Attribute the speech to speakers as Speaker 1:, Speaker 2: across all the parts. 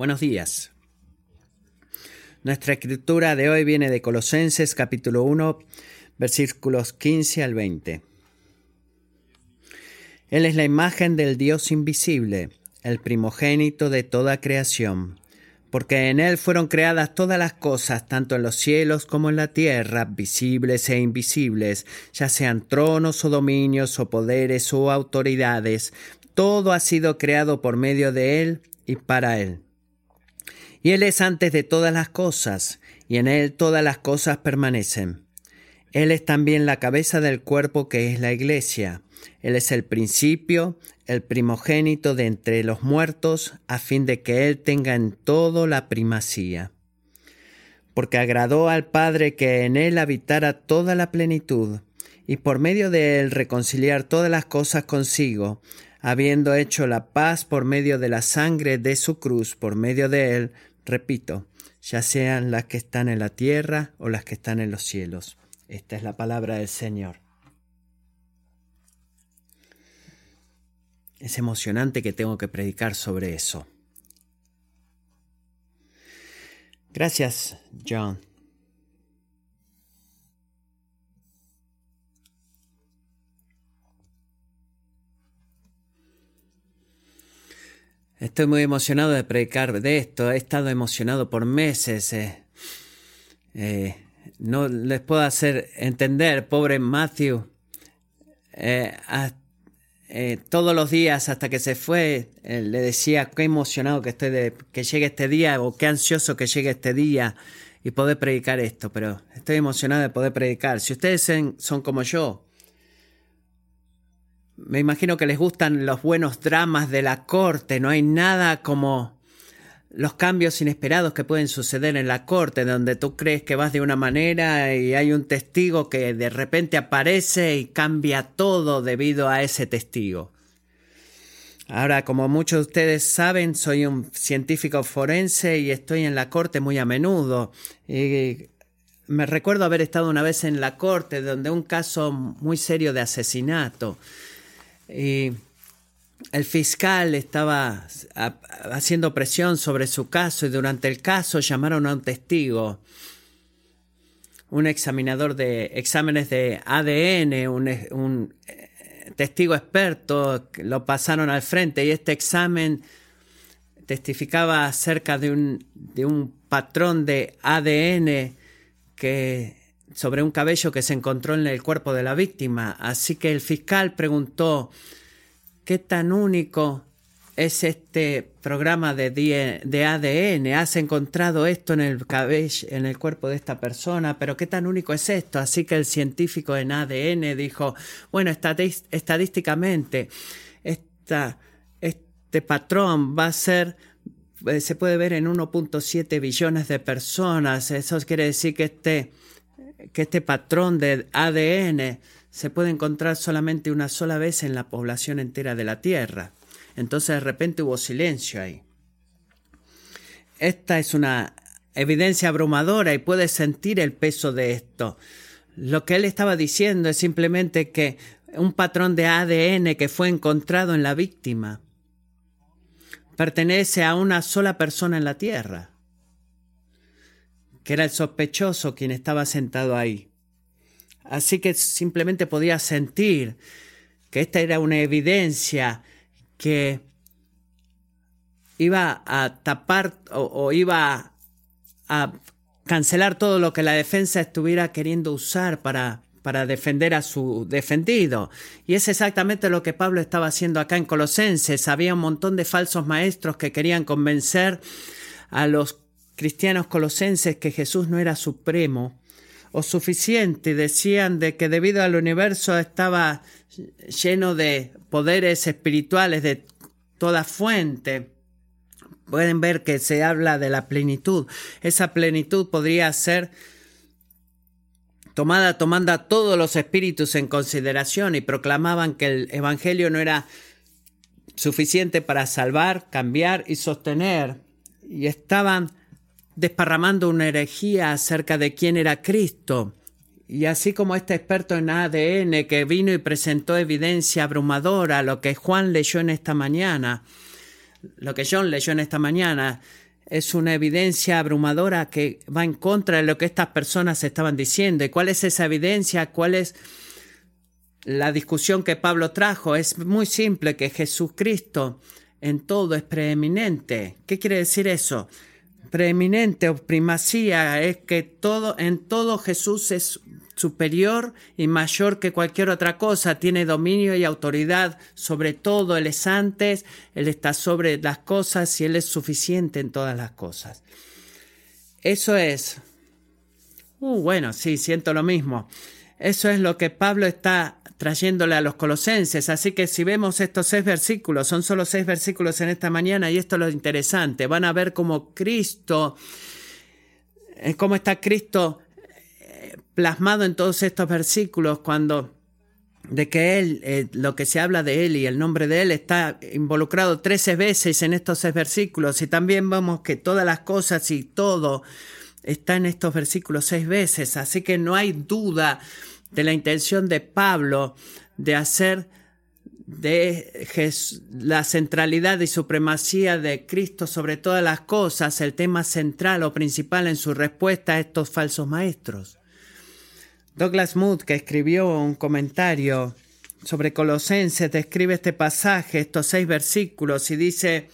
Speaker 1: Buenos días. Nuestra escritura de hoy viene de Colosenses capítulo 1, versículos 15 al 20. Él es la imagen del Dios invisible, el primogénito de toda creación, porque en Él fueron creadas todas las cosas, tanto en los cielos como en la tierra, visibles e invisibles, ya sean tronos o dominios o poderes o autoridades, todo ha sido creado por medio de Él y para Él. Y Él es antes de todas las cosas, y en Él todas las cosas permanecen. Él es también la cabeza del cuerpo que es la iglesia. Él es el principio, el primogénito de entre los muertos, a fin de que Él tenga en todo la primacía. Porque agradó al Padre que en Él habitara toda la plenitud, y por medio de Él reconciliar todas las cosas consigo, habiendo hecho la paz por medio de la sangre de su cruz, por medio de Él, repito, ya sean las que están en la tierra o las que están en los cielos. Esta es la palabra del Señor. Es emocionante que tengo que predicar sobre eso. Gracias, John. Estoy muy emocionado de predicar de esto. He estado emocionado por meses. Eh, eh, no les puedo hacer entender, pobre Matthew. Eh, todos los días hasta que se fue, le decía qué emocionado que estoy de que llegue este día o qué ansioso que llegue este día y poder predicar esto. Pero estoy emocionado de poder predicar. Si ustedes son como yo, me imagino que les gustan los buenos dramas de la corte, no hay nada como los cambios inesperados que pueden suceder en la corte, donde tú crees que vas de una manera y hay un testigo que de repente aparece y cambia todo debido a ese testigo. Ahora, como muchos de ustedes saben, soy un científico forense y estoy en la corte muy a menudo. Y me recuerdo haber estado una vez en la corte donde un caso muy serio de asesinato y el fiscal estaba haciendo presión sobre su caso y durante el caso llamaron a un testigo, un examinador de exámenes de ADN, un, eh, testigo experto, lo pasaron al frente y este examen testificaba acerca de un, de un patrón de ADN que sobre un cabello que se encontró en el cuerpo de la víctima. Así que el fiscal preguntó, ¿qué tan único es este programa de, de ADN? ¿Has encontrado esto en el cabello, en el cuerpo de esta persona? Pero ¿qué tan único es esto? Así que el científico en ADN dijo, bueno, estadísticamente, este patrón va a ser eh, se puede ver en 1.7 billones de personas. Eso quiere decir que este que este patrón de ADN se puede encontrar solamente una sola vez en la población entera de la Tierra. Entonces de repente hubo silencio ahí. Esta es una evidencia abrumadora y puedes sentir el peso de esto. Lo que él estaba diciendo es simplemente que un patrón de ADN que fue encontrado en la víctima pertenece a una sola persona en la Tierra que era el sospechoso quien estaba sentado ahí. Así que simplemente podía sentir que esta era una evidencia que iba a tapar o, iba a cancelar todo lo que la defensa estuviera queriendo usar para, para defender a su defendido. Y es exactamente lo que Pablo estaba haciendo acá en Colosenses. Había un montón de falsos maestros que querían convencer a los cristianos colosenses que Jesús no era supremo o suficiente. Decían de que debido al universo estaba lleno de poderes espirituales de toda fuente. Pueden ver que se habla de la plenitud. Esa plenitud podría ser tomada tomando a todos los espíritus en consideración y proclamaban que el Evangelio no era suficiente para salvar, cambiar y sostener. Y estaban desparramando una herejía acerca de quién era Cristo. Y así como este experto en ADN que vino y presentó evidencia abrumadora, lo que Juan leyó en esta mañana, lo que John leyó en esta mañana, es una evidencia abrumadora que va en contra de lo que estas personas estaban diciendo. ¿Y cuál es esa evidencia? ¿Cuál es la discusión que Pablo trajo? Es muy simple que Jesucristo en todo es preeminente. ¿Qué quiere decir eso? Preeminente o primacía es que todo, en todo Jesús es superior y mayor que cualquier otra cosa, tiene dominio y autoridad sobre todo, Él es antes, Él está sobre las cosas y Él es suficiente en todas las cosas. Eso es... Uh, bueno, sí, siento lo mismo. Eso es lo que Pablo está trayéndole a los colosenses. Así que si vemos estos seis versículos, son solo seis versículos en esta mañana y esto es lo interesante. Van a ver cómo Cristo, eh, cómo está Cristo eh, plasmado en todos estos versículos cuando de que Él, eh, lo que se habla de Él y el nombre de Él está involucrado trece veces en estos seis versículos y también vemos que todas las cosas y todo está en estos versículos seis veces, así que no hay duda de la intención de Pablo de hacer de la centralidad y supremacía de Cristo sobre todas las cosas el tema central o principal en su respuesta a estos falsos maestros. Douglas Mood, que escribió un comentario sobre Colosenses, describe este pasaje, estos seis versículos, y dice,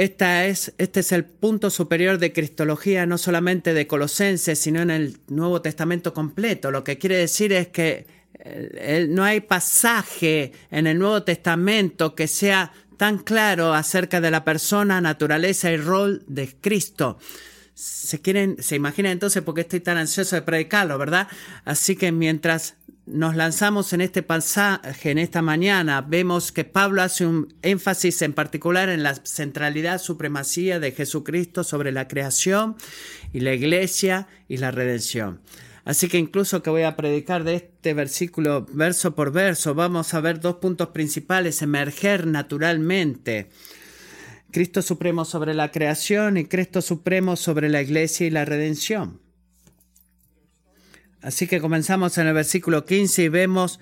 Speaker 1: esta es, este es el punto superior de Cristología, no solamente de Colosenses, sino en el Nuevo Testamento completo. Lo que quiere decir es que eh, no hay pasaje en el Nuevo Testamento que sea tan claro acerca de la persona, naturaleza y rol de Cristo. Se quieren, se imaginan entonces por qué estoy tan ansioso de predicarlo, ¿verdad? Así que mientras nos lanzamos en este pasaje en esta mañana, vemos que Pablo hace un énfasis en particular en la centralidad, supremacía de Jesucristo sobre la creación y la iglesia y la redención. Así que incluso que voy a predicar de este versículo verso por verso, vamos a ver dos puntos principales, emerger naturalmente. Cristo Supremo sobre la creación y Cristo Supremo sobre la iglesia y la redención. Así que comenzamos en el versículo 15 y vemos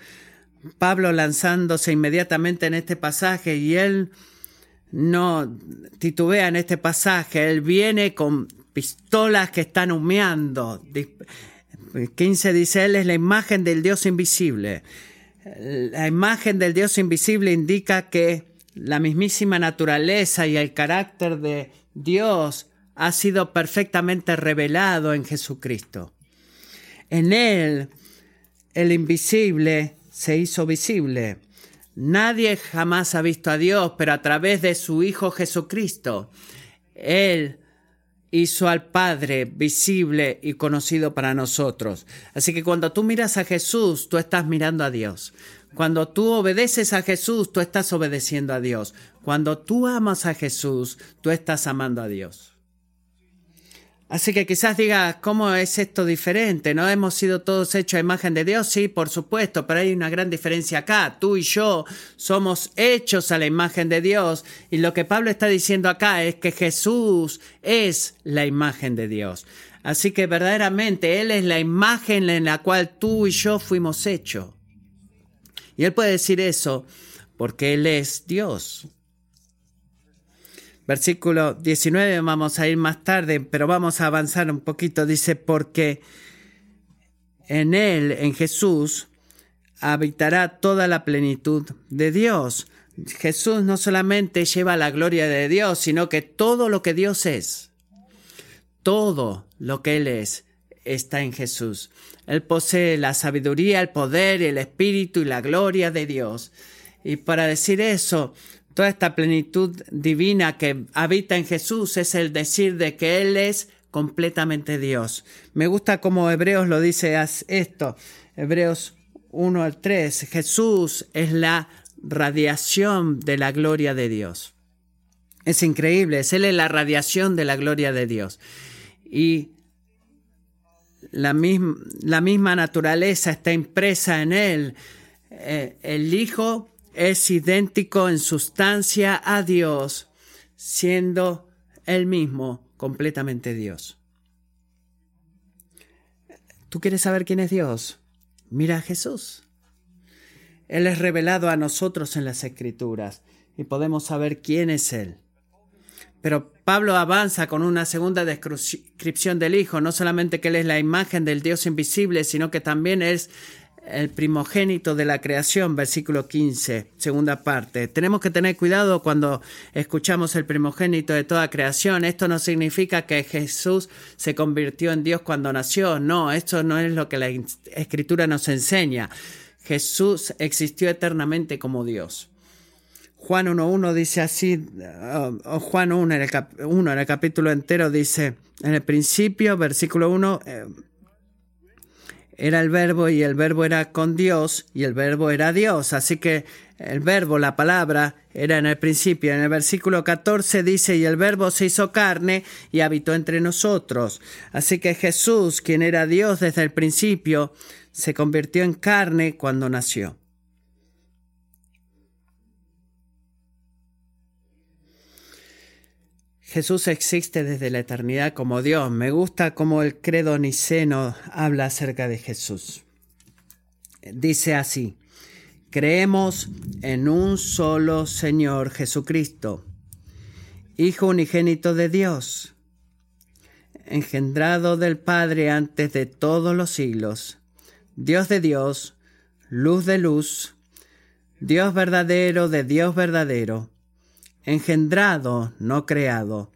Speaker 1: Pablo lanzándose inmediatamente en este pasaje y él no titubea en este pasaje, él viene con pistolas que están humeando. 15 dice, él es la imagen del Dios invisible. La imagen del Dios invisible indica que la mismísima naturaleza y el carácter de Dios ha sido perfectamente revelado en Jesucristo. En Él el invisible se hizo visible. Nadie jamás ha visto a Dios, pero a través de su Hijo Jesucristo, Él hizo al Padre visible y conocido para nosotros. Así que cuando tú miras a Jesús, tú estás mirando a Dios. Cuando tú obedeces a Jesús, tú estás obedeciendo a Dios. Cuando tú amas a Jesús, tú estás amando a Dios. Así que quizás digas, ¿cómo es esto diferente? ¿No hemos sido todos hechos a imagen de Dios? Sí, por supuesto, pero hay una gran diferencia acá. Tú y yo somos hechos a la imagen de Dios. Y lo que Pablo está diciendo acá es que Jesús es la imagen de Dios. Así que verdaderamente Él es la imagen en la cual tú y yo fuimos hechos. Y Él puede decir eso porque Él es Dios. Versículo 19, vamos a ir más tarde, pero vamos a avanzar un poquito. Dice, porque en Él, en Jesús, habitará toda la plenitud de Dios. Jesús no solamente lleva la gloria de Dios, sino que todo lo que Dios es, todo lo que Él es, está en Jesús. Él posee la sabiduría, el poder, el espíritu y la gloria de Dios. Y para decir eso, Toda esta plenitud divina que habita en Jesús es el decir de que Él es completamente Dios. Me gusta como Hebreos lo dice esto. Hebreos 1 al 3. Jesús es la radiación de la gloria de Dios. Es increíble, Él es la radiación de la gloria de Dios. Y la misma, la misma naturaleza está impresa en Él. Eh, el Hijo es idéntico en sustancia a Dios, siendo él mismo completamente Dios. ¿Tú quieres saber quién es Dios? Mira a Jesús. Él es revelado a nosotros en las Escrituras y podemos saber quién es Él. Pero Pablo avanza con una segunda descripción del Hijo, no solamente que Él es la imagen del Dios invisible, sino que también es el primogénito de la creación, versículo 15, segunda parte. Tenemos que tener cuidado cuando escuchamos el primogénito de toda creación. Esto no significa que Jesús se convirtió en Dios cuando nació. No, esto no es lo que la escritura nos enseña. Jesús existió eternamente como Dios. Juan 1.1 dice así, uh, Juan 1 en, el 1 en el capítulo entero dice, en el principio, versículo 1, era el verbo y el verbo era con Dios y el verbo era Dios. Así que el verbo, la palabra, era en el principio. En el versículo 14 dice, y el verbo se hizo carne y habitó entre nosotros. Así que Jesús, quien era Dios desde el principio, se convirtió en carne cuando nació. Jesús existe desde la eternidad como Dios. Me gusta cómo el credo niceno habla acerca de Jesús. Dice así, creemos en un solo Señor Jesucristo, Hijo unigénito de Dios, engendrado del Padre antes de todos los siglos, Dios de Dios, luz de luz, Dios verdadero de Dios verdadero engendrado, no creado,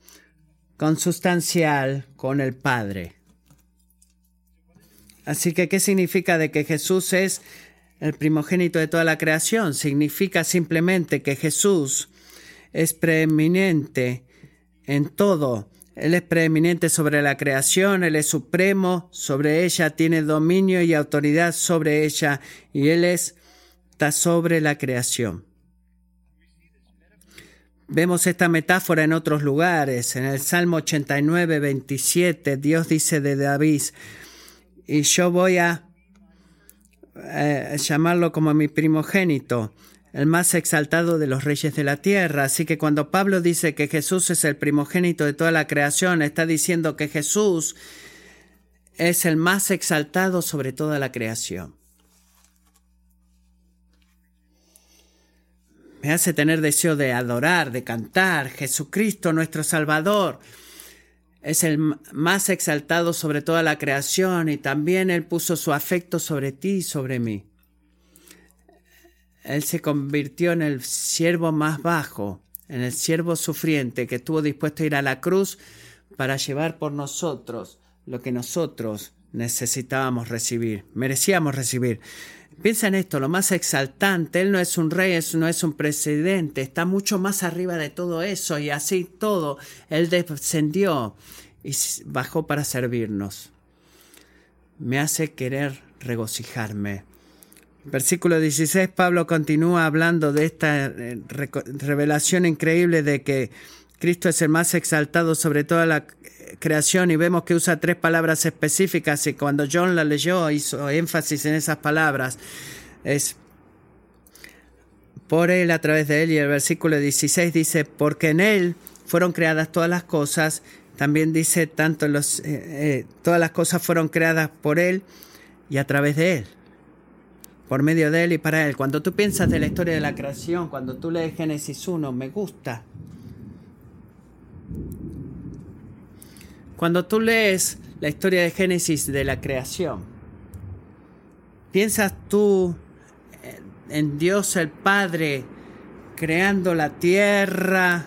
Speaker 1: consustancial con el Padre. Así que, ¿qué significa de que Jesús es el primogénito de toda la creación? Significa simplemente que Jesús es preeminente en todo. Él es preeminente sobre la creación, Él es supremo sobre ella, tiene dominio y autoridad sobre ella, y Él está sobre la creación. Vemos esta metáfora en otros lugares. En el Salmo 89, 27, Dios dice de David, y yo voy a eh, llamarlo como mi primogénito, el más exaltado de los reyes de la tierra. Así que cuando Pablo dice que Jesús es el primogénito de toda la creación, está diciendo que Jesús es el más exaltado sobre toda la creación. Me hace tener deseo de adorar, de cantar. Jesucristo, nuestro Salvador, es el más exaltado sobre toda la creación y también Él puso su afecto sobre ti y sobre mí. Él se convirtió en el siervo más bajo, en el siervo sufriente que estuvo dispuesto a ir a la cruz para llevar por nosotros lo que nosotros necesitábamos recibir, merecíamos recibir. Piensa en esto, lo más exaltante, Él no es un rey, no es un presidente, está mucho más arriba de todo eso y así todo, Él descendió y bajó para servirnos. Me hace querer regocijarme. Versículo 16, Pablo continúa hablando de esta eh, revelación increíble de que Cristo es el más exaltado sobre toda la creación y vemos que usa tres palabras específicas y cuando John la leyó hizo énfasis en esas palabras. Es por él, a través de él y el versículo 16 dice, porque en él fueron creadas todas las cosas. También dice, tanto los, eh, eh, todas las cosas fueron creadas por él y a través de él por medio de él y para él. Cuando tú piensas de la historia de la creación, cuando tú lees Génesis 1, me gusta Cuando tú lees la historia de Génesis de la creación, piensas tú en Dios el Padre creando la tierra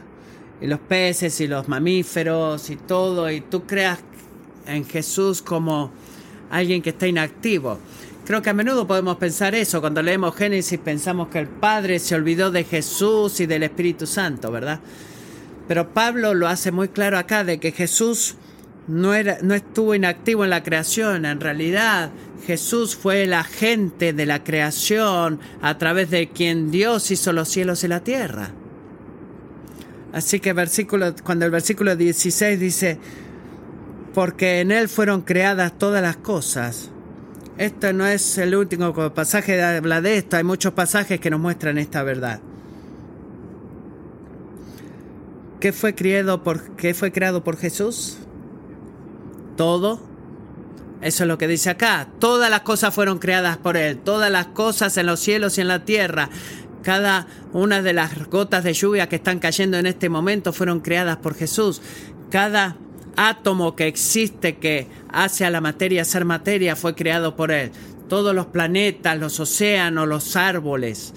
Speaker 1: y los peces y los mamíferos y todo, y tú creas en Jesús como alguien que está inactivo. Creo que a menudo podemos pensar eso. Cuando leemos Génesis pensamos que el Padre se olvidó de Jesús y del Espíritu Santo, ¿verdad? Pero Pablo lo hace muy claro acá de que Jesús no, era, no estuvo inactivo en la creación, en realidad Jesús fue el agente de la creación a través de quien Dios hizo los cielos y la tierra. Así que versículo, cuando el versículo 16 dice, porque en Él fueron creadas todas las cosas. Esto no es el último pasaje que habla de esto, hay muchos pasajes que nos muestran esta verdad. ¿Qué fue creado por, qué fue creado por Jesús? Todo. Eso es lo que dice acá. Todas las cosas fueron creadas por Él. Todas las cosas en los cielos y en la tierra. Cada una de las gotas de lluvia que están cayendo en este momento fueron creadas por Jesús. Cada átomo que existe que hace a la materia ser materia fue creado por Él. Todos los planetas, los océanos, los árboles,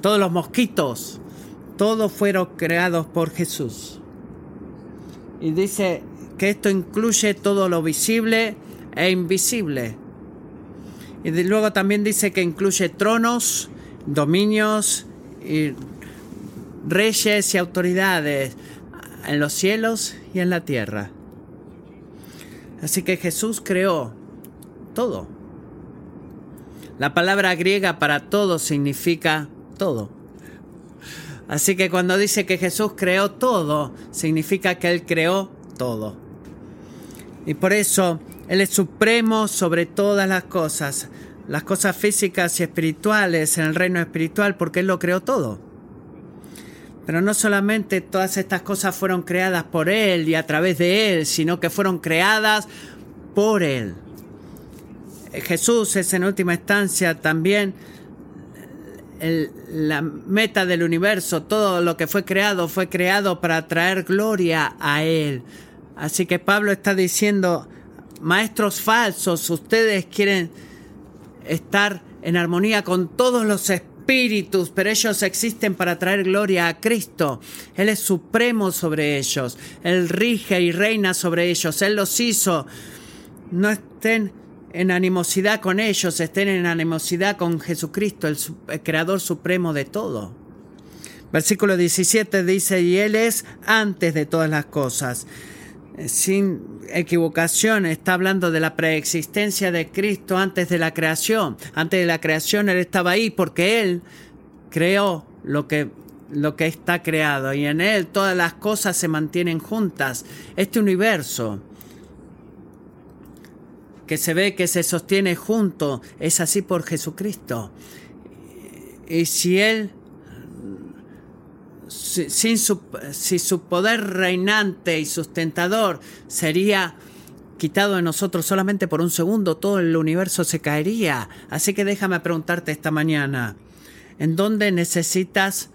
Speaker 1: todos los mosquitos, todos fueron creados por Jesús. Y dice que esto incluye todo lo visible e invisible. Y luego también dice que incluye tronos, dominios y reyes y autoridades en los cielos y en la tierra. Así que Jesús creó todo. La palabra griega para todo significa todo. Así que cuando dice que Jesús creó todo, significa que Él creó todo. Y por eso Él es supremo sobre todas las cosas las cosas físicas y espirituales en el reino espiritual porque Él lo creó todo. Pero no solamente todas estas cosas fueron creadas por Él y a través de Él, sino que fueron creadas por Él. Jesús es en última instancia también la meta del universo. Todo lo que fue creado fue creado para traer gloria a Él. Así que Pablo está diciendo, maestros falsos, ustedes quieren estar en armonía con todos los espíritus, pero ellos existen para traer gloria a Cristo. Él es supremo sobre ellos, Él rige y reina sobre ellos, Él los hizo. No estén en animosidad con ellos, estén en animosidad con Jesucristo, el, Creador supremo de todo. Versículo 17 dice, y Él es antes de todas las cosas sin equivocación, está hablando de la preexistencia de Cristo antes de la creación. Antes de la creación Él estaba ahí porque Él creó lo que, lo que está creado y en Él todas las cosas se mantienen juntas. Este universo que se ve que se sostiene junto es así por Jesucristo. Y si Él sin su, si su poder reinante y sustentador sería quitado de nosotros solamente por un segundo, todo el universo se caería. Así que déjame preguntarte esta mañana, ¿en dónde necesitas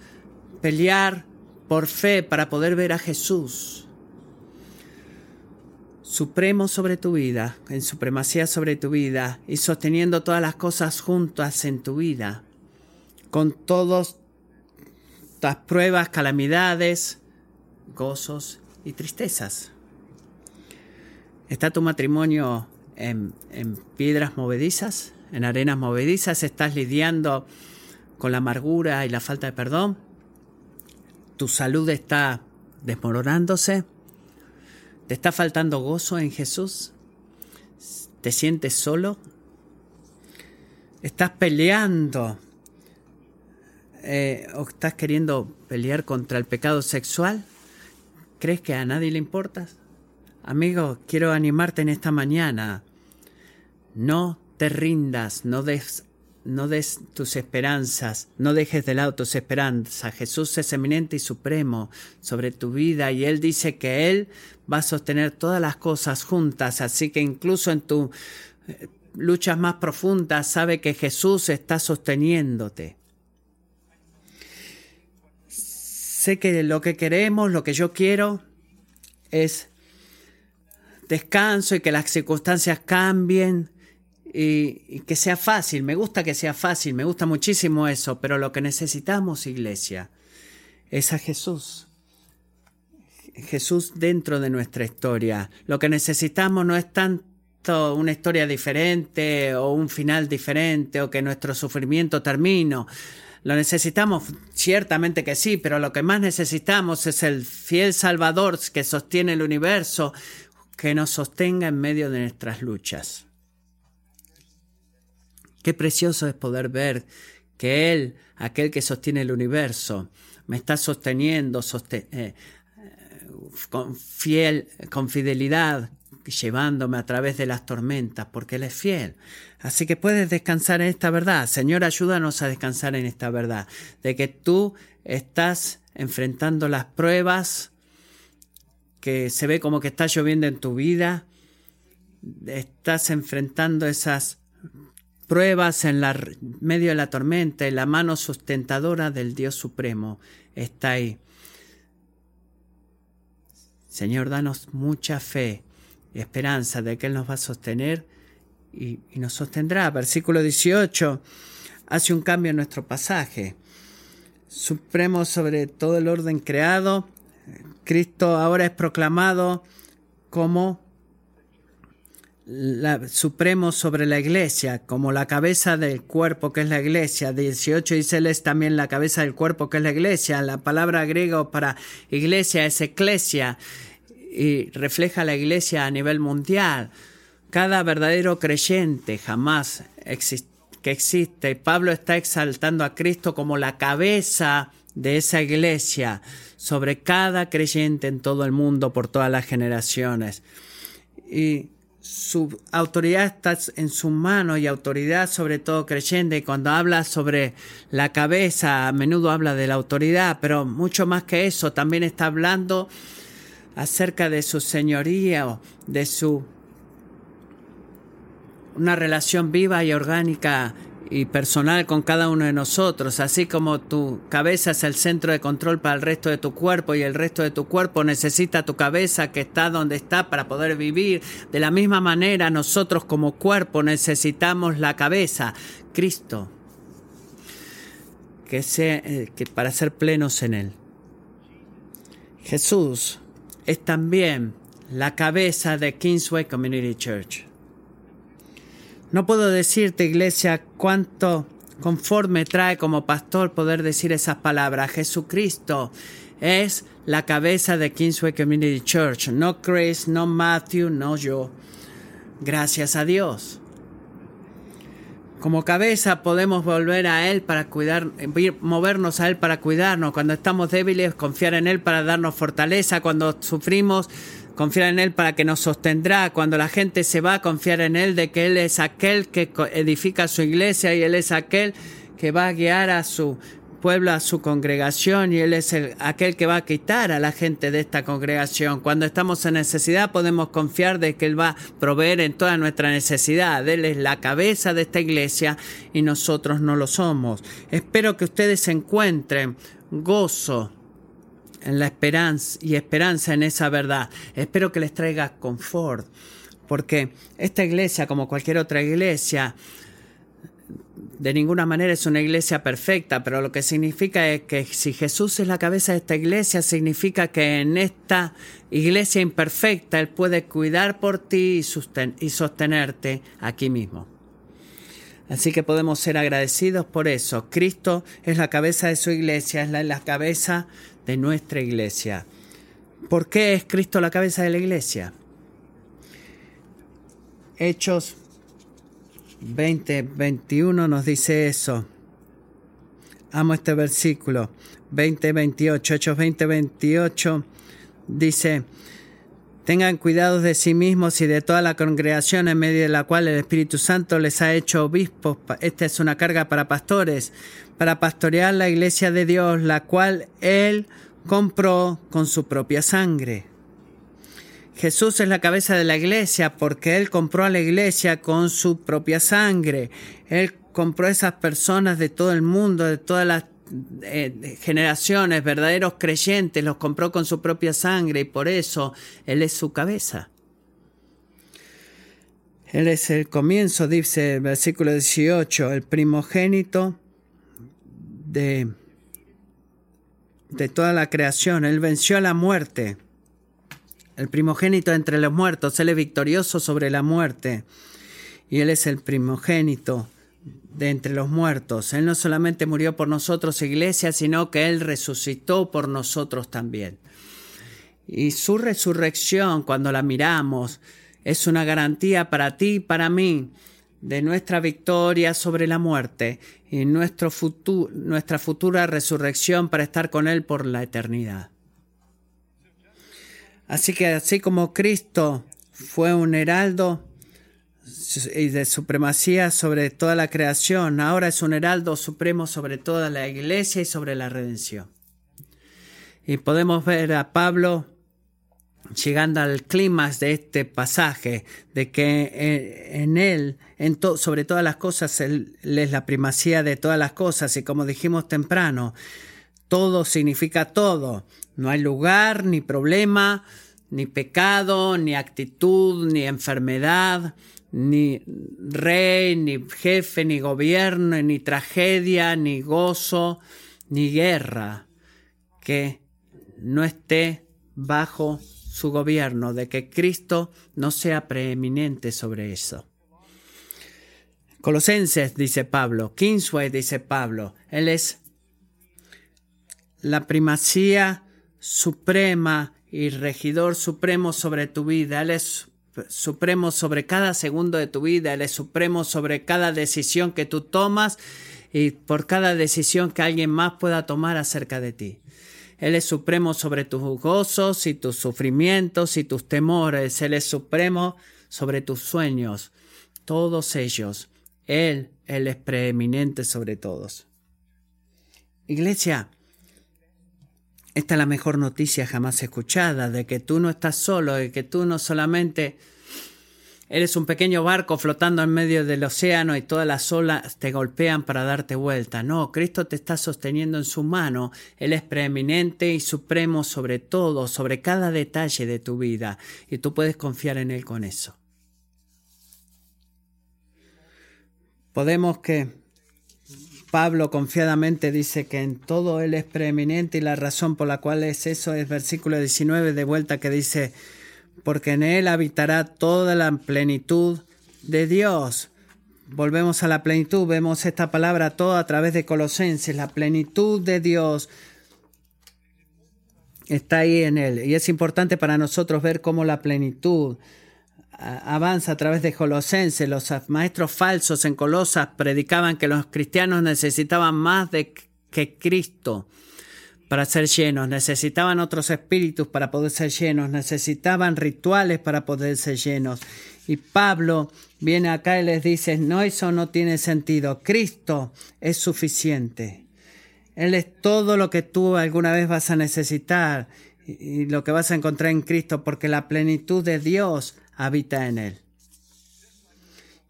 Speaker 1: pelear por fe para poder ver a Jesús? Supremo sobre tu vida, en supremacía sobre tu vida y sosteniendo todas las cosas juntas en tu vida, con todos pruebas, calamidades, gozos y tristezas. ¿Está tu matrimonio en, en piedras movedizas, en arenas movedizas? ¿Estás lidiando con la amargura y la falta de perdón? ¿Tu salud está desmoronándose? ¿Te está faltando gozo en Jesús? ¿Te sientes solo? ¿Estás peleando eh, o estás queriendo pelear contra el pecado sexual, ¿crees que a nadie le importas? Amigo, quiero animarte en esta mañana. No te rindas, no des, no des tus esperanzas, no dejes de lado tus esperanzas. Jesús es eminente y supremo sobre tu vida y Él dice que Él va a sostener todas las cosas juntas, así que incluso en tus eh, luchas más profundas sabe que Jesús está sosteniéndote. Sé que lo que queremos, lo que yo quiero, es descanso y que las circunstancias cambien y, que sea fácil. Me gusta que sea fácil, me gusta muchísimo eso, pero lo que necesitamos, iglesia, es a Jesús. Jesús dentro de nuestra historia. Lo que necesitamos no es tanto una historia diferente o un final diferente o que nuestro sufrimiento termine. Lo necesitamos, ciertamente que sí, pero lo que más necesitamos es el fiel Salvador que sostiene el universo, que nos sostenga en medio de nuestras luchas. Qué precioso es poder ver que Él, aquel que sostiene el universo, me está sosteniendo eh, eh, con, fiel, con fidelidad, llevándome a través de las tormentas, porque Él es fiel. Así que puedes descansar en esta verdad. Señor, ayúdanos a descansar en esta verdad, de que tú estás enfrentando las pruebas, que se ve como que está lloviendo en tu vida, estás enfrentando esas pruebas en la medio de la tormenta y la mano sustentadora del Dios Supremo está ahí. Señor, danos mucha fe esperanza de que Él nos va a sostener y, nos sostendrá. Versículo 18 hace un cambio en nuestro pasaje. Supremo sobre todo el orden creado, Cristo ahora es proclamado como la, supremo sobre la iglesia, como la cabeza del cuerpo que es la iglesia. 18 dice él es también la cabeza del cuerpo que es la iglesia. La palabra griega para iglesia es eclesia y refleja la iglesia a nivel mundial. Cada verdadero creyente jamás que existe. Pablo está exaltando a Cristo como la cabeza de esa iglesia sobre cada creyente en todo el mundo por todas las generaciones. Y su autoridad está en su mano y autoridad sobre todo creyente. Y cuando habla sobre la cabeza, a menudo habla de la autoridad, pero mucho más que eso, también está hablando acerca de su señoría, de su una relación viva y orgánica y personal con cada uno de nosotros, así como tu cabeza es el centro de control para el resto de tu cuerpo y el resto de tu cuerpo necesita tu cabeza que está donde está para poder vivir. De la misma manera nosotros como cuerpo necesitamos la cabeza, Cristo, que sea, eh, que para ser plenos en él. Jesús es también la cabeza de Kingsway Community Church. No puedo decirte, iglesia, cuánto conforme trae como pastor poder decir esas palabras. Jesucristo es la cabeza de Kingsway Community Church, no Chris, no Matthew, no yo. Gracias a Dios. Como cabeza podemos volver a Él para cuidar, movernos a Él para cuidarnos. Cuando estamos débiles, confiar en Él para darnos fortaleza. Cuando sufrimos, confiar en Él para que nos sostendrá. Cuando la gente se va, confiar en Él de que Él es aquel que edifica su iglesia y Él es aquel que va a guiar a su pueblo, a su congregación y Él es el, aquel que va a quitar a la gente de esta congregación. Cuando estamos en necesidad podemos confiar de que Él va a proveer en toda nuestra necesidad. Él es la cabeza de esta iglesia y nosotros no lo somos. Espero que ustedes encuentren gozo en la esperanza y esperanza en esa verdad. Espero que les traiga confort, porque esta iglesia, como cualquier otra iglesia, de ninguna manera es una iglesia perfecta, pero lo que significa es que si Jesús es la cabeza de esta iglesia, significa que en esta iglesia imperfecta Él puede cuidar por ti y, sostenerte aquí mismo. Así que podemos ser agradecidos por eso. Cristo es la cabeza de su iglesia, es la cabeza de nuestra iglesia. ¿Por qué es Cristo la cabeza de la iglesia? Hechos 20, 21 nos dice eso. Amo este versículo. 20, 28, Hechos 20, 28 dice, tengan cuidado de sí mismos y de toda la congregación en medio de la cual el Espíritu Santo les ha hecho obispos. Esta es una carga para pastores para pastorear la iglesia de Dios, la cual Él compró con su propia sangre. Jesús es la cabeza de la iglesia porque Él compró a la iglesia con su propia sangre. Él compró a esas personas de todo el mundo, de todas las eh, generaciones, verdaderos creyentes, los compró con su propia sangre y por eso Él es su cabeza. Él es el comienzo, dice el versículo 18, el primogénito de, de toda la creación. Él venció a la muerte, el primogénito entre los muertos. Él es victorioso sobre la muerte y Él es el primogénito de entre los muertos. Él no solamente murió por nosotros, iglesia, sino que Él resucitó por nosotros también. Y su resurrección, cuando la miramos, es una garantía para ti y para mí de nuestra victoria sobre la muerte y nuestro nuestra futura resurrección para estar con Él por la eternidad. Así que así como Cristo fue un heraldo y de supremacía sobre toda la creación, ahora es un heraldo supremo sobre toda la iglesia y sobre la redención. Y podemos ver a Pablo llegando al clímax de este pasaje, de que eh, en Él, en sobre todas las cosas, Él es la primacía de todas las cosas y como dijimos temprano, todo significa todo. No hay lugar, ni problema, ni pecado, ni actitud, ni enfermedad, ni rey, ni jefe, ni gobierno, ni tragedia, ni gozo, ni guerra que no esté bajo su gobierno, de que Cristo no sea preeminente sobre eso. Colosenses, dice Pablo, Kingsway, dice Pablo, Él es la primacía suprema y regidor supremo sobre tu vida. Él es supremo sobre cada segundo de tu vida. Él es supremo sobre cada decisión que tú tomas y por cada decisión que alguien más pueda tomar acerca de ti. Él es supremo sobre tus gozos y tus sufrimientos y tus temores. Él es supremo sobre tus sueños, todos ellos. Él, Él es preeminente sobre todos. Iglesia, esta es la mejor noticia jamás escuchada, de que tú no estás solo, de que tú no solamente Eres un pequeño barco flotando en medio del océano y todas las olas te golpean para darte vuelta. No, Cristo te está sosteniendo en su mano. Él es preeminente y supremo sobre todo, sobre cada detalle de tu vida. Y tú puedes confiar en Él con eso. Podemos que Pablo confiadamente dice que en todo Él es preeminente y la razón por la cual es eso es versículo 19 de vuelta que dice porque en Él habitará toda la plenitud de Dios. Volvemos a la plenitud, vemos esta palabra toda a través de Colosenses, la plenitud de Dios está ahí en Él. Y es importante para nosotros ver cómo la plenitud avanza a través de Colosenses. Los maestros falsos en Colosas predicaban que los cristianos necesitaban más de que Cristo para ser llenos, necesitaban otros espíritus para poder ser llenos, necesitaban rituales para poder ser llenos. Y Pablo viene acá y les dice, no, eso no tiene sentido, Cristo es suficiente. Él es todo lo que tú alguna vez vas a necesitar y lo que vas a encontrar en Cristo, porque la plenitud de Dios habita en Él.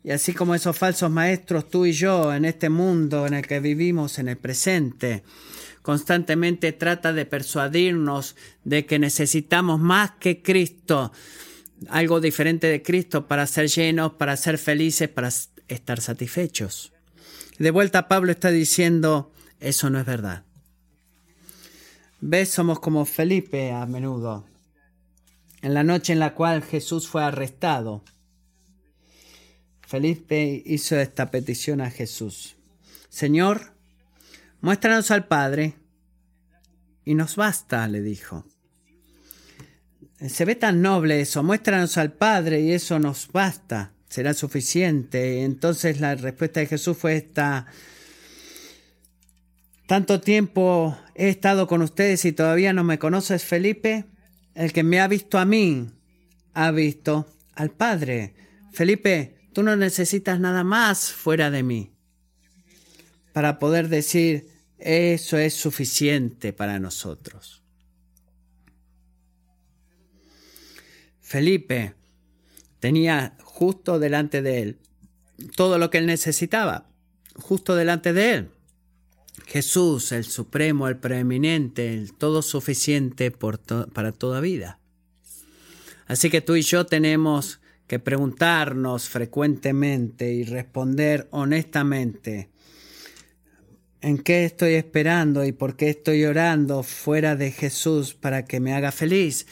Speaker 1: Y así como esos falsos maestros, tú y yo, en este mundo en el que vivimos, en el presente, constantemente trata de persuadirnos de que necesitamos más que Cristo, algo diferente de Cristo para ser llenos, para ser felices, para estar satisfechos. De vuelta Pablo está diciendo, eso no es verdad. ¿Ves? Somos como Felipe a menudo. En la noche en la cual Jesús fue arrestado, Felipe hizo esta petición a Jesús. Señor, Muéstranos al Padre y nos basta, le dijo. Se ve tan noble eso, muéstranos al Padre y eso nos basta, será suficiente. Entonces la respuesta de Jesús fue esta, tanto tiempo he estado con ustedes y todavía no me conoces, Felipe. El que me ha visto a mí, ha visto al Padre. Felipe, tú no necesitas nada más fuera de mí para poder decir, eso es suficiente para nosotros. Felipe tenía justo delante de él todo lo que él necesitaba, justo delante de él. Jesús, el supremo, el preeminente, el todo suficiente para toda vida. Así que tú y yo tenemos que preguntarnos frecuentemente y responder honestamente en qué estoy esperando y por qué estoy orando fuera de Jesús para que me haga feliz.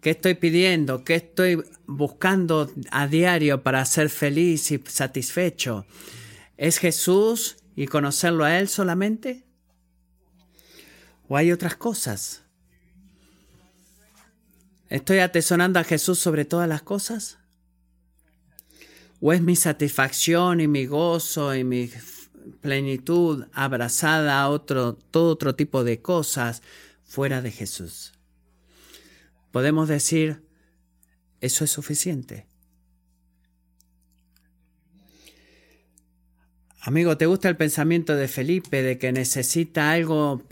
Speaker 1: ¿Qué estoy pidiendo? ¿Qué estoy buscando a diario para ser feliz y satisfecho? ¿Es Jesús y conocerlo a Él solamente? ¿O hay otras cosas? ¿Estoy atesonando a Jesús sobre todas las cosas? ¿O es mi satisfacción y mi gozo y mi plenitud abrazada a otro, todo otro tipo de cosas fuera de Jesús. Podemos decir, eso es suficiente. Amigo, ¿te gusta el pensamiento de Felipe de que necesita algo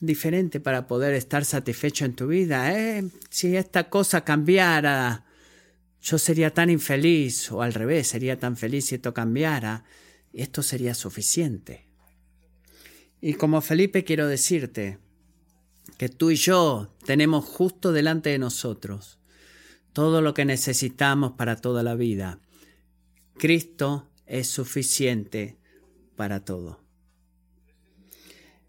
Speaker 1: diferente para poder estar satisfecho en tu vida. ¿eh? Si esta cosa cambiara, yo sería tan infeliz, o al revés, sería tan feliz si esto cambiara. Esto sería suficiente. Y como Felipe quiero decirte que tú y yo tenemos justo delante de nosotros todo lo que necesitamos para toda la vida. Cristo es suficiente para todo.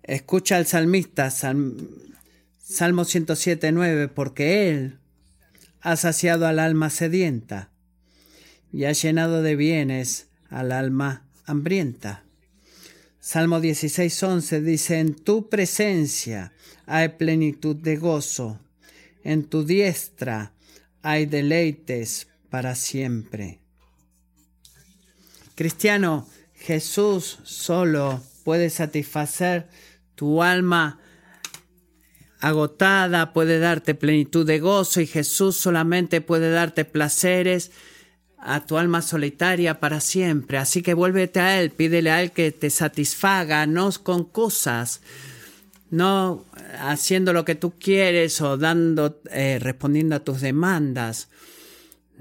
Speaker 1: Escucha al salmista, Salmo 107, 9, porque Él ha saciado al alma sedienta y ha llenado de bienes al alma hambrienta. Salmo 16, 11 dice, en tu presencia hay plenitud de gozo, en tu diestra hay deleites para siempre. Cristiano, Jesús solo puede satisfacer tu alma agotada, puede darte plenitud de gozo y Jesús solamente puede darte placeres a tu alma solitaria para siempre. Así que vuélvete a Él, pídele a Él que te satisfaga, no con cosas, no haciendo lo que tú quieres o dando, eh, respondiendo a tus demandas,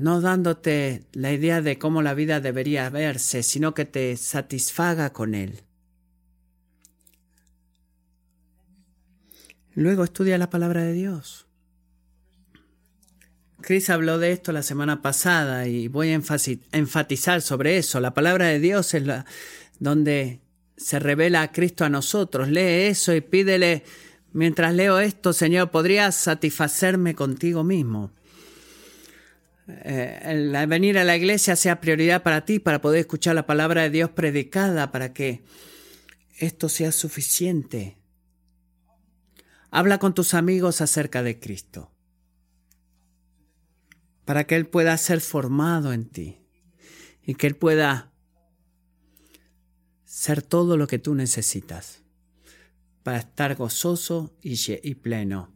Speaker 1: no dándote la idea de cómo la vida debería verse, sino que te satisfaga con Él. Luego estudia la palabra de Dios. Chris habló de esto la semana pasada y voy a enfatizar sobre eso. La palabra de Dios es la donde se revela a Cristo a nosotros. Lee eso y pídele, mientras leo esto, Señor, ¿podrías satisfacerme contigo mismo? Eh, el venir a la iglesia sea prioridad para ti, para poder escuchar la palabra de Dios predicada, para que esto sea suficiente. Habla con tus amigos acerca de Cristo para que Él pueda ser formado en ti y que Él pueda ser todo lo que tú necesitas para estar gozoso y, pleno.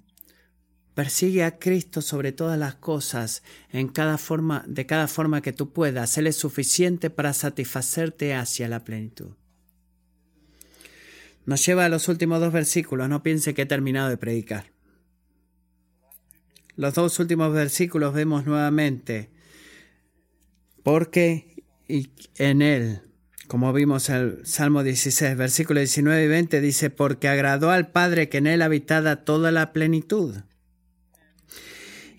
Speaker 1: Persigue a Cristo sobre todas las cosas, en cada forma, de cada forma que tú puedas. Él es suficiente para satisfacerte hacia la plenitud. Nos lleva a los últimos dos versículos. No piense que he terminado de predicar los dos últimos versículos vemos nuevamente, porque en él, como vimos en el Salmo 16, versículos 19 y 20, dice, porque agradó al Padre que en él habitara toda la plenitud.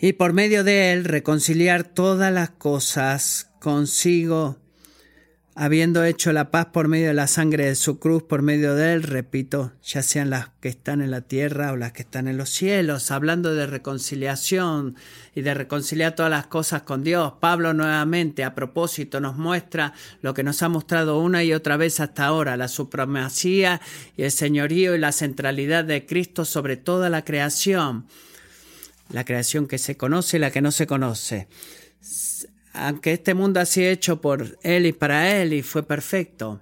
Speaker 1: Y por medio de él reconciliar todas las cosas consigo habiendo hecho la paz por medio de la sangre de su cruz, por medio de él, repito, ya sean las que están en la tierra o las que están en los cielos, hablando de reconciliación y de reconciliar todas las cosas con Dios. Pablo nuevamente, a propósito, nos muestra lo que nos ha mostrado una y otra vez hasta ahora, la supremacía y el señorío y la centralidad de Cristo sobre toda la creación, la creación que se conoce y la que no se conoce aunque este mundo sido hecho por Él y para Él y fue perfecto,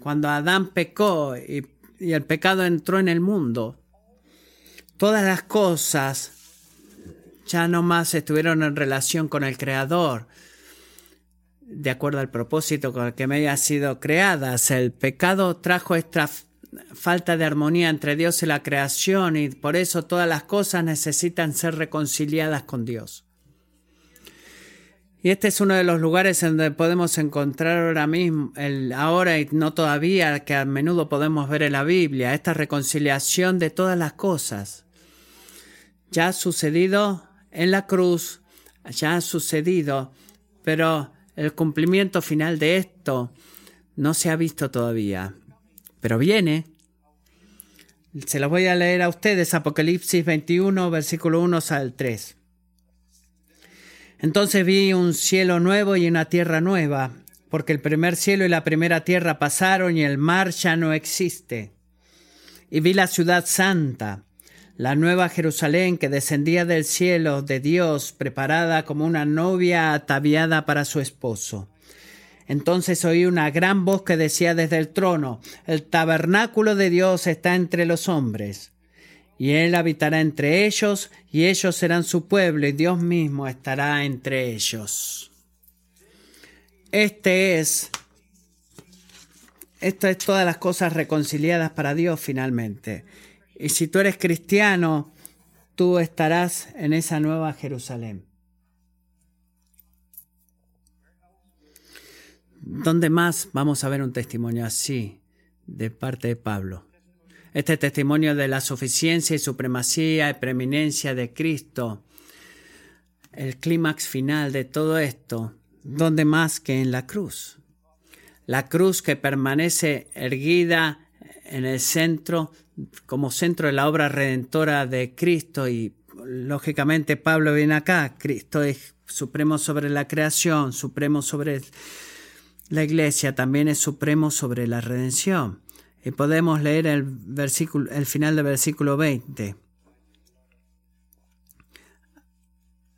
Speaker 1: cuando Adán pecó y, el pecado entró en el mundo, todas las cosas ya no más estuvieron en relación con el Creador, de acuerdo al propósito con el que me haya sido creadas. El pecado trajo esta falta de armonía entre Dios y la creación y por eso todas las cosas necesitan ser reconciliadas con Dios. Y este es uno de los lugares en donde podemos encontrar ahora mismo, el ahora y no todavía, que a menudo podemos ver en la Biblia, esta reconciliación de todas las cosas. Ya ha sucedido en la cruz, ya ha sucedido, pero el cumplimiento final de esto no se ha visto todavía. Pero viene. Se lo voy a leer a ustedes, Apocalipsis 21, versículo 1 al 3. Entonces vi un cielo nuevo y una tierra nueva, porque el primer cielo y la primera tierra pasaron y el mar ya no existe. Y vi la ciudad santa, la nueva Jerusalén que descendía del cielo de Dios, preparada como una novia ataviada para su esposo. Entonces oí una gran voz que decía desde el trono, el tabernáculo de Dios está entre los hombres y Él habitará entre ellos, y ellos serán su pueblo, y Dios mismo estará entre ellos. Este es, esto es todas las cosas reconciliadas para Dios finalmente. Y si tú eres cristiano, tú estarás en esa nueva Jerusalén. ¿Dónde más vamos a ver un testimonio así de parte de Pablo? Este testimonio de la suficiencia y supremacía y preeminencia de Cristo, el clímax final de todo esto, ¿dónde más que en la cruz? La cruz que permanece erguida en el centro, como centro de la obra redentora de Cristo y lógicamente Pablo viene acá, Cristo es supremo sobre la creación, supremo sobre la iglesia, también es supremo sobre la redención. Y podemos leer el, versículo, el final del versículo 20.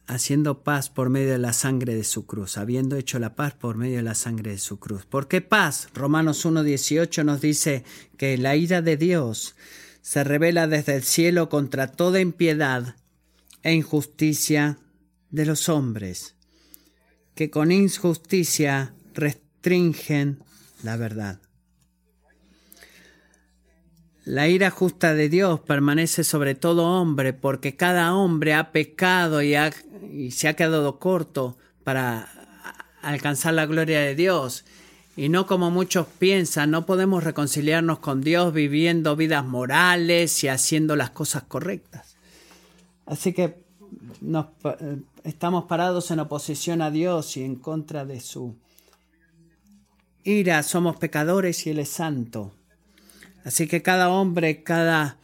Speaker 1: haciendo paz por medio de la sangre de su cruz, habiendo hecho la paz por medio de la sangre de su cruz. ¿Por qué paz? Romanos 1.18 nos dice que la ira de Dios se revela desde el cielo contra toda impiedad e injusticia de los hombres, que con injusticia restringen la verdad. La ira justa de Dios permanece sobre todo hombre, porque cada hombre ha pecado y, se ha quedado corto para alcanzar la gloria de Dios. Y no como muchos piensan, no podemos reconciliarnos con Dios viviendo vidas morales y haciendo las cosas correctas. Así que nos, estamos parados en oposición a Dios y en contra de su ira. Somos pecadores y Él es santo. Así que cada hombre, cada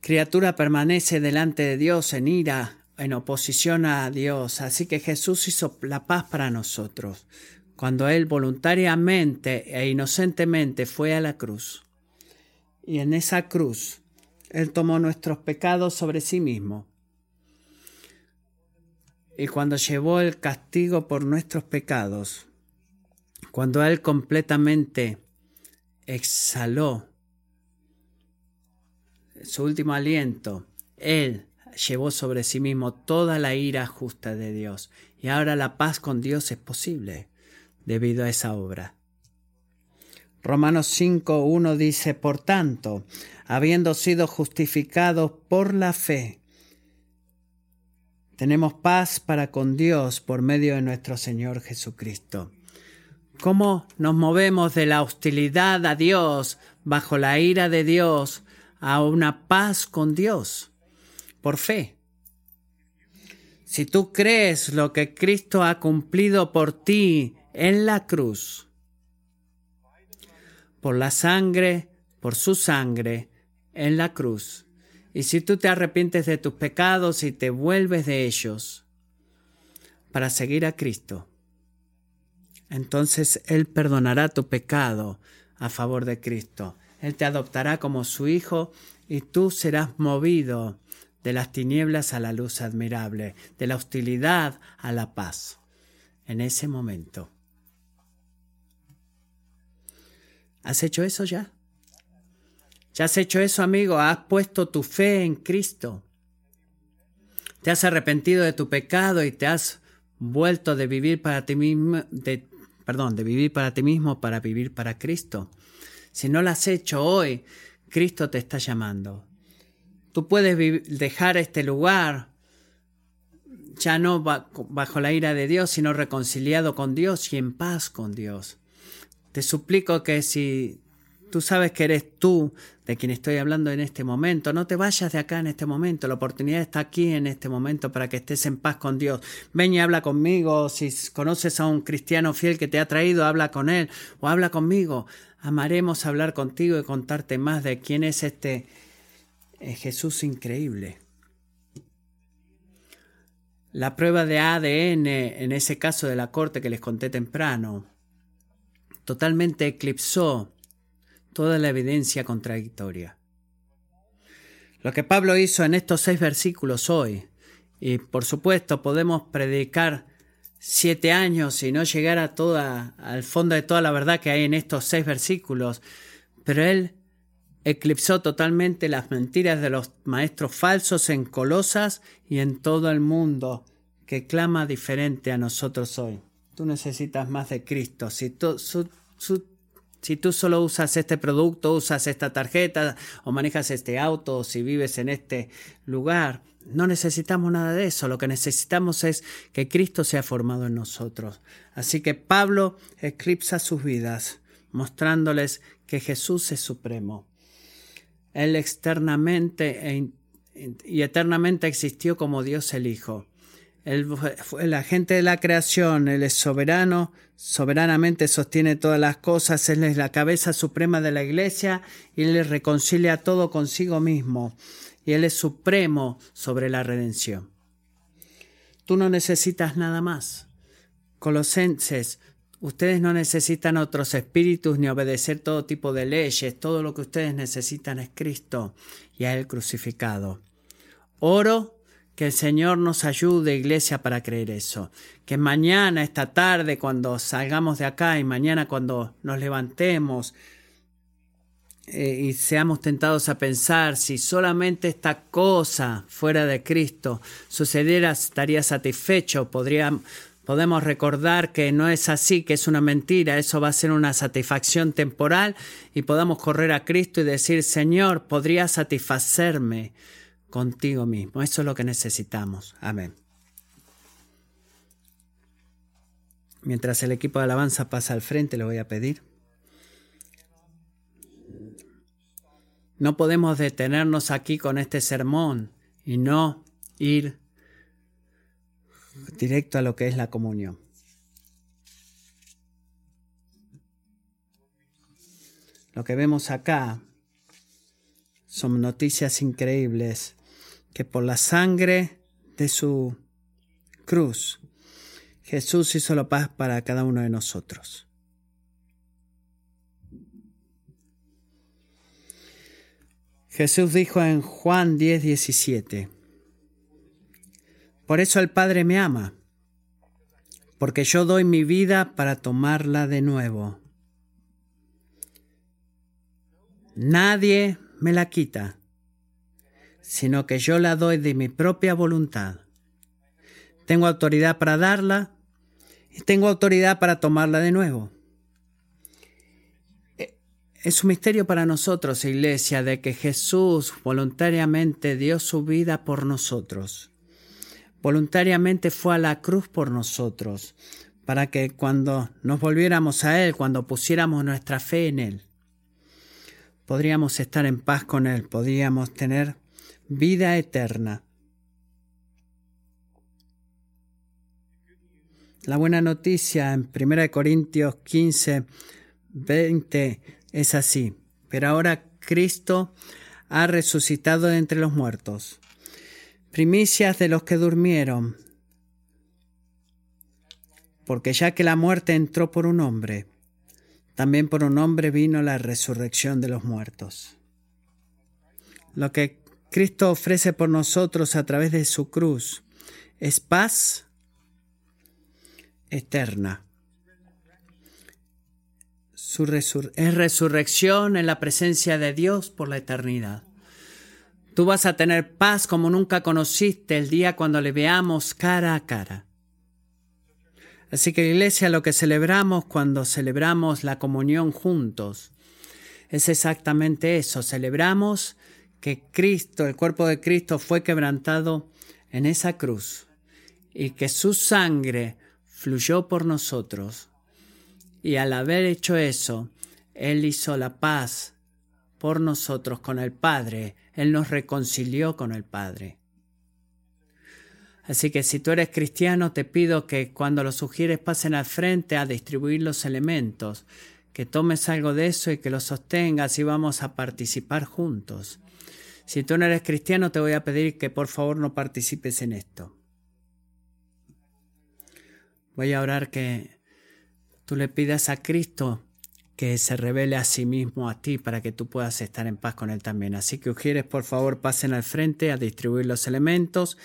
Speaker 1: criatura permanece delante de Dios en ira, en oposición a Dios. Así que Jesús hizo la paz para nosotros cuando Él voluntariamente e inocentemente fue a la cruz. Y en esa cruz Él tomó nuestros pecados sobre sí mismo. Y cuando llevó el castigo por nuestros pecados, cuando Él completamente exhaló su último aliento, Él llevó sobre sí mismo toda la ira justa de Dios. Y ahora la paz con Dios es posible debido a esa obra. Romanos 5.1 dice, por tanto, habiendo sido justificados por la fe, tenemos paz para con Dios por medio de nuestro Señor Jesucristo. ¿Cómo nos movemos de la hostilidad a Dios, bajo la ira de Dios, a una paz con Dios? Por fe. Si tú crees lo que Cristo ha cumplido por ti en la cruz, por la sangre, por su sangre, en la cruz, y si tú te arrepientes de tus pecados y te vuelves de ellos para seguir a Cristo, entonces Él perdonará tu pecado a favor de Cristo. Él te adoptará como su hijo y tú serás movido de las tinieblas a la luz admirable, de la hostilidad a la paz. En ese momento. ¿Has hecho eso ya? ¿Ya has hecho eso, amigo? ¿Has puesto tu fe en Cristo? ¿Te has arrepentido de tu pecado y te has vuelto de vivir para ti mismo, de perdón, de vivir para ti mismo para vivir para Cristo. Si no lo has hecho hoy, Cristo te está llamando. Tú puedes dejar este lugar ya no bajo la ira de Dios, sino reconciliado con Dios y en paz con Dios. Te suplico que si Tú sabes que eres tú de quien estoy hablando en este momento. No te vayas de acá en este momento. La oportunidad está aquí en este momento para que estés en paz con Dios. Ven y habla conmigo. Si conoces a un cristiano fiel que te ha traído, habla con él o habla conmigo. Amaremos hablar contigo y contarte más de quién es este eh, Jesús increíble. La prueba de ADN, en ese caso de la corte que les conté temprano, totalmente eclipsó toda la evidencia contradictoria. Lo que Pablo hizo en estos seis versículos hoy, y por supuesto podemos predicar siete años y no llegar a toda, al fondo de toda la verdad que hay en estos seis versículos, pero él eclipsó totalmente las mentiras de los maestros falsos en Colosas y en todo el mundo que clama diferente a nosotros hoy. Tú necesitas más de Cristo. Si su Si tú solo usas este producto, usas esta tarjeta o manejas este auto o si vives en este lugar, no necesitamos nada de eso. Lo que necesitamos es que Cristo sea formado en nosotros. Así que Pablo eclipsa sus vidas, mostrándoles que Jesús es supremo. Él externamente e y eternamente existió como Dios el Hijo. Fue el agente de la creación, Él es soberano, soberanamente sostiene todas las cosas, Él es la cabeza suprema de la iglesia y Él reconcilia todo consigo mismo. Y Él es supremo sobre la redención. Tú no necesitas nada más. Colosenses, ustedes no necesitan otros espíritus ni obedecer todo tipo de leyes. Todo lo que ustedes necesitan es Cristo y a Él crucificado. Oro que el Señor nos ayude, iglesia, para creer eso. Que mañana, esta tarde, cuando salgamos de acá y mañana cuando nos levantemos eh, y seamos tentados a pensar si solamente esta cosa fuera de Cristo sucediera, estaría satisfecho, podemos recordar que no es así, que es una mentira, eso va a ser una satisfacción temporal y podamos correr a Cristo y decir, Señor, podría satisfacerme contigo mismo. Eso es lo que necesitamos. Amén. Mientras el equipo de alabanza pasa al frente, le voy a pedir. No podemos detenernos aquí con este sermón y no ir directo a lo que es la comunión. Lo que vemos acá son noticias increíbles que por la sangre de su cruz, Jesús hizo la paz para cada uno de nosotros. Jesús dijo en Juan 10, 17, Por eso el Padre me ama, porque yo doy mi vida para tomarla de nuevo. Nadie me la quita sino que yo la doy de mi propia voluntad. Tengo autoridad para darla y tengo autoridad para tomarla de nuevo. Es un misterio para nosotros, iglesia, de que Jesús voluntariamente dio su vida por nosotros. Voluntariamente fue a la cruz por nosotros, para que cuando nos volviéramos a Él, cuando pusiéramos nuestra fe en Él, podríamos estar en paz con Él, podríamos tener vida eterna. La buena noticia en 1 Corintios 15, 20 es así. Pero ahora Cristo ha resucitado de entre los muertos. Primicias de los que durmieron. Porque ya que la muerte entró por un hombre, también por un hombre vino la resurrección de los muertos. Lo que Cristo ofrece por nosotros a través de su cruz es paz eterna. Su es resurrección en la presencia de Dios por la eternidad. Tú vas a tener paz como nunca conociste el día cuando le veamos cara a cara. Así que iglesia, lo que celebramos cuando celebramos la comunión juntos es exactamente eso. Celebramos que Cristo, el cuerpo de Cristo fue quebrantado en esa cruz y que su sangre fluyó por nosotros. Y al haber hecho eso, Él hizo la paz por nosotros con el Padre. Él nos reconcilió con el Padre. Así que si tú eres cristiano, te pido que cuando los sugieres pasen al frente a distribuir los elementos, que tomes algo de eso y que lo sostengas y vamos a participar juntos. Si tú no eres cristiano, te voy a pedir que por favor no participes en esto. Voy a orar que tú le pidas a Cristo que se revele a sí mismo a ti para que tú puedas estar en paz con Él también. Así que, Ujieres, por favor, pasen al frente a distribuir los elementos.